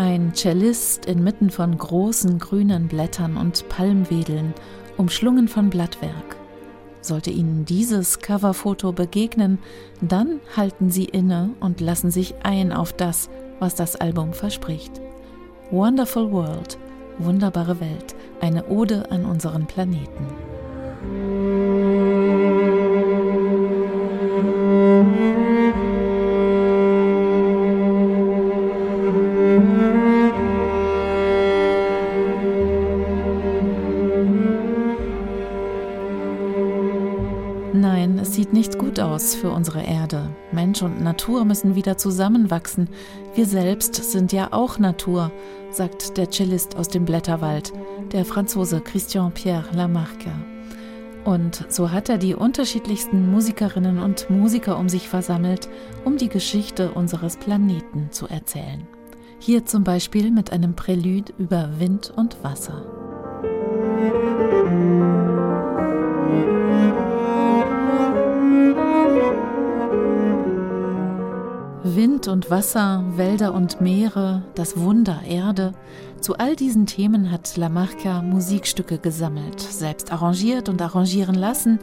Ein Cellist inmitten von großen grünen Blättern und Palmwedeln, umschlungen von Blattwerk. Sollte Ihnen dieses Coverfoto begegnen, dann halten Sie inne und lassen sich ein auf das, was das Album verspricht. Wonderful World, wunderbare Welt, eine Ode an unseren Planeten. Aus für unsere Erde. Mensch und Natur müssen wieder zusammenwachsen. Wir selbst sind ja auch Natur, sagt der Cellist aus dem Blätterwald, der Franzose Christian Pierre Lamarca. Und so hat er die unterschiedlichsten Musikerinnen und Musiker um sich versammelt, um die Geschichte unseres Planeten zu erzählen. Hier zum Beispiel mit einem Prälude über Wind und Wasser. Und Wasser, Wälder und Meere, das Wunder Erde, zu all diesen Themen hat Lamarca Musikstücke gesammelt, selbst arrangiert und arrangieren lassen,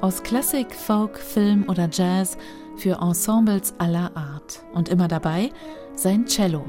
aus Klassik, Folk, Film oder Jazz für Ensembles aller Art. Und immer dabei sein Cello.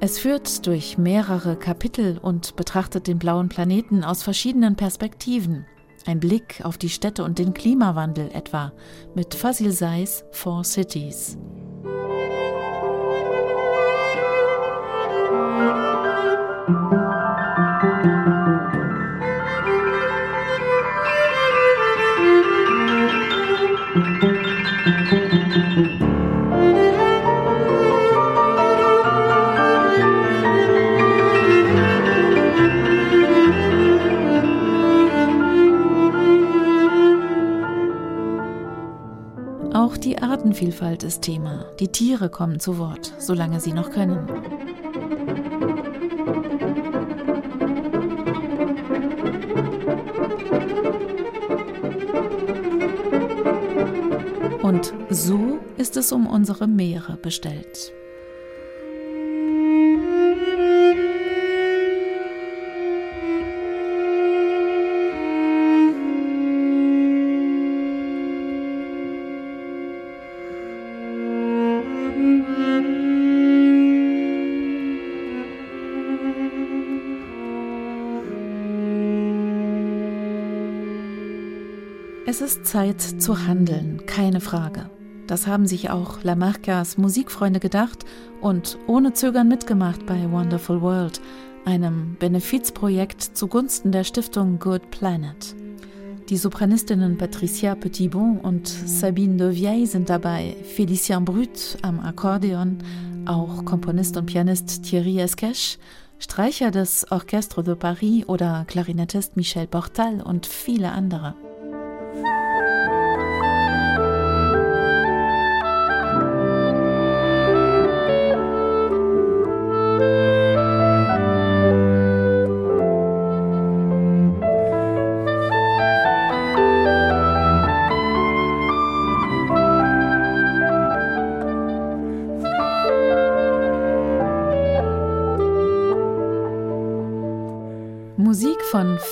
Es führt durch mehrere Kapitel und betrachtet den blauen Planeten aus verschiedenen Perspektiven. Ein Blick auf die Städte und den Klimawandel etwa mit Fazil Sais Four Cities. Auch die Artenvielfalt ist Thema. Die Tiere kommen zu Wort, solange sie noch können. Und so ist es um unsere Meere bestellt. Es ist Zeit zu handeln, keine Frage. Das haben sich auch Lamarcas Musikfreunde gedacht und ohne Zögern mitgemacht bei Wonderful World, einem Benefizprojekt zugunsten der Stiftung Good Planet. Die Sopranistinnen Patricia Petitbon und Sabine de Vieille sind dabei, Félicien Brut am Akkordeon, auch Komponist und Pianist Thierry Esquèche, Streicher des Orchestre de Paris oder Klarinettist Michel Portal und viele andere.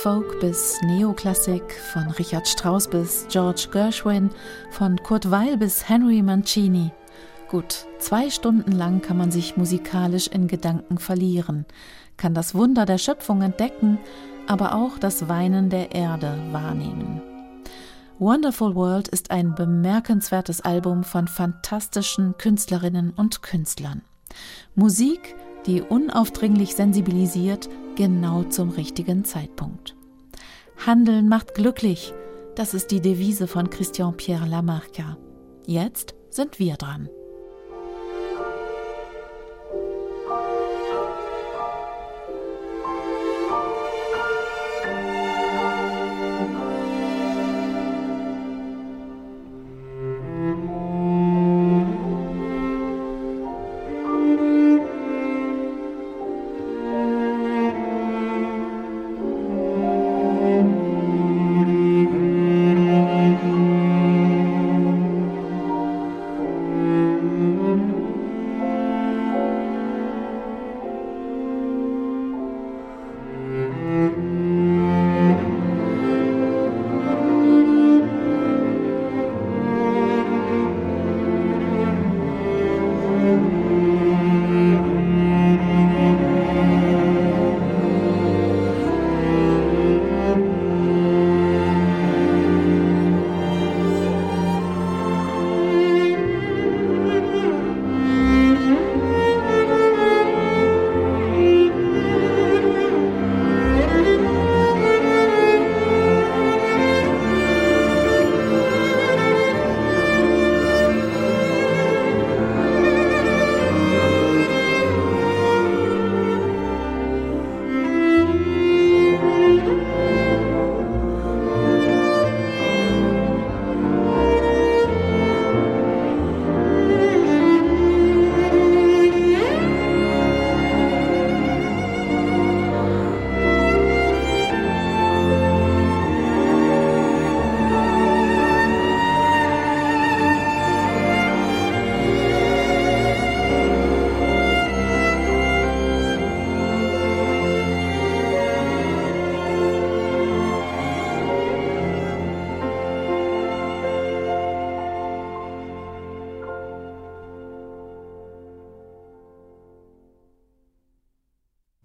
Folk bis Neoklassik, von Richard Strauss bis George Gershwin, von Kurt Weil bis Henry Mancini. Gut, zwei Stunden lang kann man sich musikalisch in Gedanken verlieren, kann das Wunder der Schöpfung entdecken, aber auch das Weinen der Erde wahrnehmen. Wonderful World ist ein bemerkenswertes Album von fantastischen Künstlerinnen und Künstlern. Musik, die unaufdringlich sensibilisiert, genau zum richtigen Zeitpunkt. Handeln macht glücklich, das ist die Devise von Christian Pierre Lamarca. Jetzt sind wir dran.